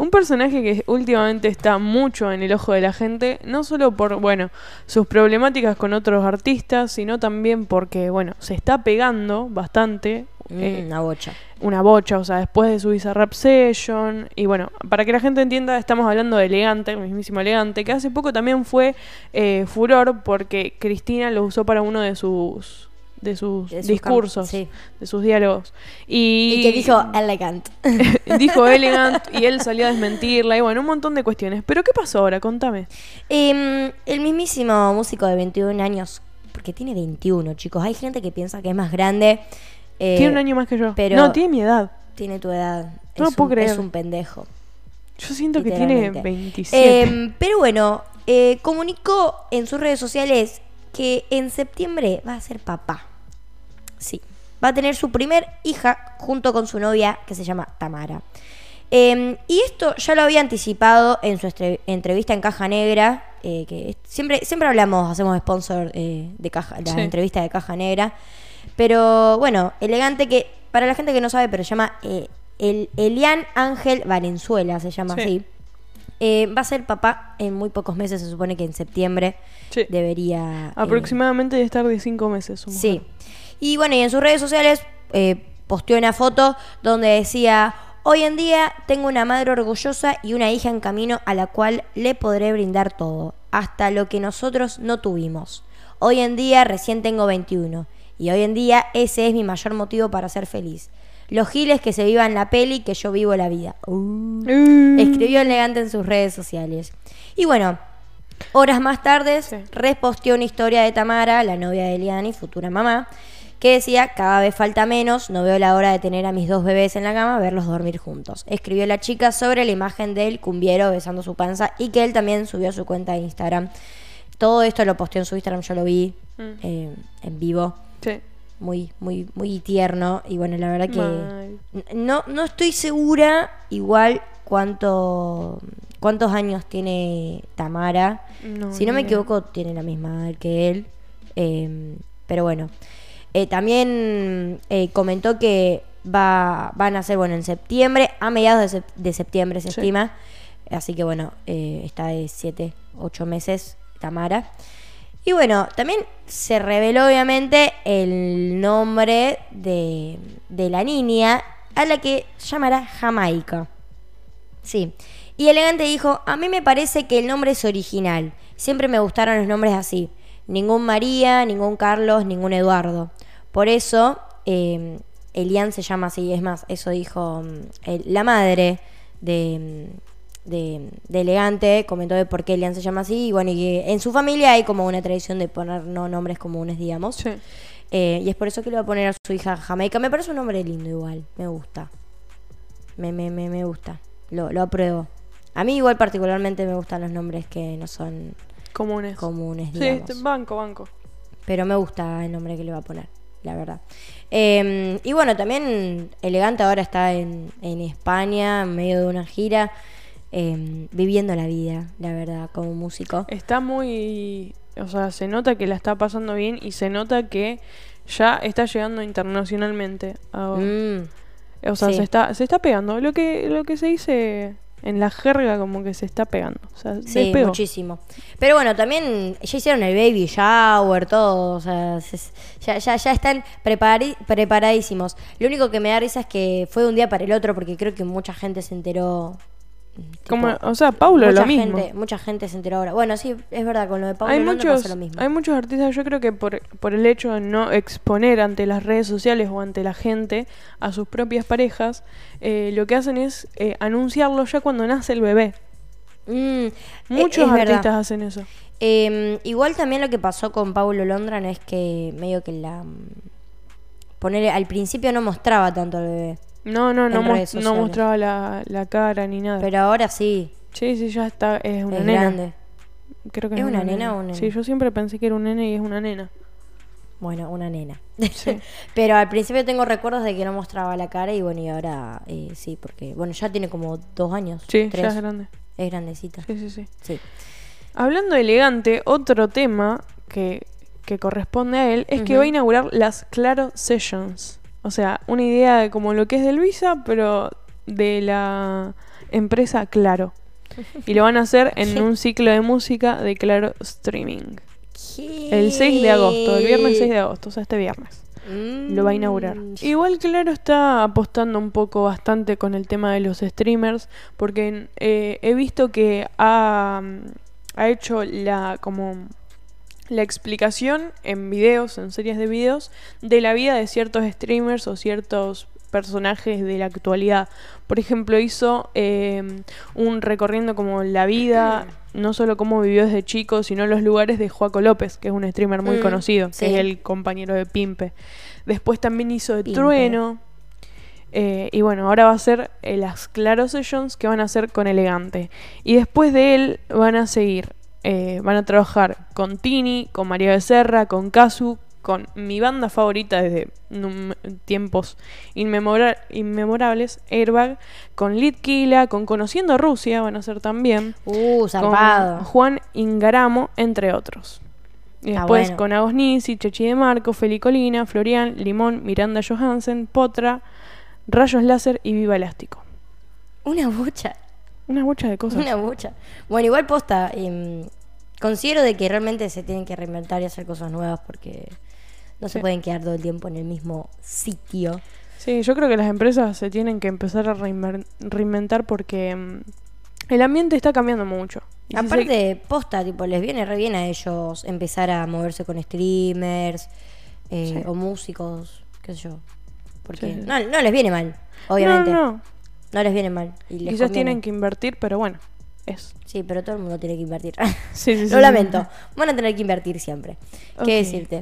Un personaje que últimamente está mucho en el ojo de la gente, no solo por, bueno, sus problemáticas con otros artistas, sino también porque, bueno, se está pegando bastante. Mm, eh, una bocha. una bocha, o sea, después de su Bizarrap Session. Y bueno, para que la gente entienda, estamos hablando de Elegante, el mismísimo Elegante, que hace poco también fue eh, furor porque Cristina lo usó para uno de sus de sus De sus discursos, sí. de sus diálogos. Y, Y que dijo elegant. dijo Elegant y él salió a desmentirla y bueno, un montón de cuestiones. Pero ¿qué pasó ahora? Contame. Em, el mismísimo músico de 21 años, porque tiene 21, chicos. Hay gente que piensa que es más grande. eh, tiene un año más que yo. pero- No, tiene mi edad. Tiene tu edad. No es, puedo un, creer. es un pendejo. Yo siento que tiene literalmente. 27. Em, pero bueno, eh, comunicó en sus redes sociales que en septiembre va a ser papá. Sí. Va a tener su primer hija junto con su novia que se llama Tamara. Em, y esto ya lo había anticipado en su entrevista en Caja Negra, eh, que siempre, siempre hablamos, hacemos sponsor eh, de Caja, la Sí. entrevista de Caja Negra. Pero bueno, elegante que, para la gente que no sabe, pero se llama eh, el Elian Ángel Valenzuela, se llama Sí. así. Eh, va a ser papá en muy pocos meses, se supone que en septiembre Sí. debería... eh, Aproximadamente estar de 5 meses. su mujer. Sí. Y bueno, y en sus redes sociales eh, posteó una foto donde decía, hoy en día tengo una madre orgullosa y una hija en camino a la cual le podré brindar todo, hasta lo que nosotros no tuvimos. Hoy en día recién tengo 21 y hoy en día ese es mi mayor motivo para ser feliz. Los giles que se vivan la peli, que yo vivo la vida. Uh. Mm. Escribió elegante en sus redes sociales. Y bueno, horas más tarde Sí. reposteó una historia de Tamara, la novia de Eliani, futura mamá, que decía, cada vez falta menos, no veo la hora de tener a mis dos bebés en la cama, verlos dormir juntos. Escribió la chica sobre la imagen del cumbiero besando su panza y que él también subió a su cuenta de Instagram. Todo esto lo posteó en su Instagram, yo lo vi Mm. eh, en vivo. Sí. Muy, muy, muy tierno. Y bueno, la verdad que... No, no estoy segura igual cuánto, cuántos años tiene Tamara. No, si no me equivoco, tiene la misma edad que él. Eh, pero bueno. Eh, también eh, comentó que va, van a ser, bueno, en septiembre, a mediados de, sep- de septiembre se Sí. estima. Así que bueno, eh, está de 7, 8 meses Tamara. Y bueno, también se reveló obviamente el nombre de, de la niña a la que llamará Jamaica. Sí. Y Elegante dijo, a mí me parece que el nombre es original. Siempre me gustaron los nombres así. Ningún María, ningún Carlos, ningún Eduardo. Por eso, eh, Elian se llama así. Es más, eso dijo mm, el- la madre de, mm, de, de Elegante. Comentó de por qué Elian se llama así. Y bueno, y que en su familia hay como una tradición de poner no nombres comunes, digamos. Sí. Eh, y es por eso que le va a poner a su hija Jamaica. Me parece un nombre lindo igual. Me gusta. Me, me, me, me gusta. Lo, lo apruebo. A mí igual particularmente me gustan los nombres que no son Comunes. comunes, Sí, digamos. te- banco, banco. Pero me gusta el nombre que le va a poner, la verdad. Eh, y bueno, también Elegante ahora está en, en España, en medio de una gira, eh, viviendo la vida, la verdad, como músico. Está muy. O sea, se nota que la está pasando bien y se nota que ya está llegando internacionalmente. ahora. Mm, o sea, sí. se, está, se está pegando. Lo que, lo que se dice en la jerga, como que se está pegando. O sea, Sí, muchísimo. Pero bueno, también ya hicieron el baby shower, todo, o sea, se- ya, ya, ya están prepari- preparadísimos. Lo único que me da risa es que fue de un día para el otro, porque creo que mucha gente se enteró. Como, o sea, Paulo mucha lo mismo. gente, mucha gente se enteró ahora. Bueno, sí, es verdad, con lo de Paulo hay Londra muchos, pasa lo mismo. hay muchos artistas, yo creo que por, por el hecho de no exponer ante las redes sociales o ante la gente a sus propias parejas, eh, lo que hacen es eh, anunciarlo ya cuando nace el bebé. Mm, e- Muchos es artistas hacen eso. Eh, igual también lo que pasó con Paulo Londra no es que medio que la... Poner, al principio no mostraba tanto al bebé, No, no, no, mostraba la, la cara ni nada. pero ahora sí, sí, sí, ya está, es una es nena. grande. Creo que ¿Es una nena o un nene? Sí, yo siempre pensé que era un nene y es una nena. Bueno, una nena. Sí. Pero al principio tengo recuerdos de que no mostraba la cara y bueno, y ahora eh, sí, porque bueno, ya tiene como dos años. Sí, tres. ya es grande. Es grandecita. Sí, sí, sí. Sí. Hablando de elegante, otro tema que, que corresponde a él es que va a inaugurar las Claro Sessions. O sea, una idea de como lo que es de Luisa, pero de la empresa Claro. Y lo van a hacer en un ciclo de música de Claro Streaming. El 6 de agosto, el viernes 6 de agosto, o sea, este viernes. Lo va a inaugurar. Mm. Igual Claro está apostando un poco bastante con el tema de los streamers, porque eh, he visto que ha, ha hecho la como la explicación en videos, en series de videos, de la vida de ciertos streamers o ciertos personajes de la actualidad. Por ejemplo, hizo eh, un recorriendo como la vida, no solo cómo vivió desde chico, sino los lugares de Joaco López, que es un streamer muy Mm, conocido, que es el compañero de Pimpe. Después también hizo de Pimpe. Trueno. Eh, y bueno, ahora va a ser eh, las Claro Sessions que van a hacer con Elegante. Y después de él van a seguir, eh, van a trabajar con Tini, con María Becerra, con Kazu, con mi banda favorita desde tiempos inmemora- inmemorables, Airbag, con Litkila, con Conociendo Rusia van a ser también, Uh, con. Juan Ingaramo, entre otros. Y después bueno. con Agos Nisi, Chechi de Marco, Feli Colina, Florian, Limón, Miranda Johansen, Potra, Rayos Láser y Viva Elástico. Una bocha. Una mucha de cosas. Una bocha. Bueno, igual posta. em, considero de que realmente se tienen que reinventar y hacer cosas nuevas porque no se pueden quedar todo el tiempo en el mismo sitio. Sí, yo creo que las empresas se tienen que empezar a reinventar porque mm, el ambiente está cambiando mucho. Y si se- Aparte, posta, tipo, les viene re bien a ellos empezar a moverse con streamers eh, Sí. o músicos, qué sé yo. Porque sí. No, no les viene mal, obviamente. No, No, no, les viene mal. Y les Quizás conviene. tienen que invertir, pero bueno, es. Sí, pero todo el mundo tiene que invertir. Sí, sí, Lo sí. lamento. Van a tener que invertir siempre. ¿Qué decirte?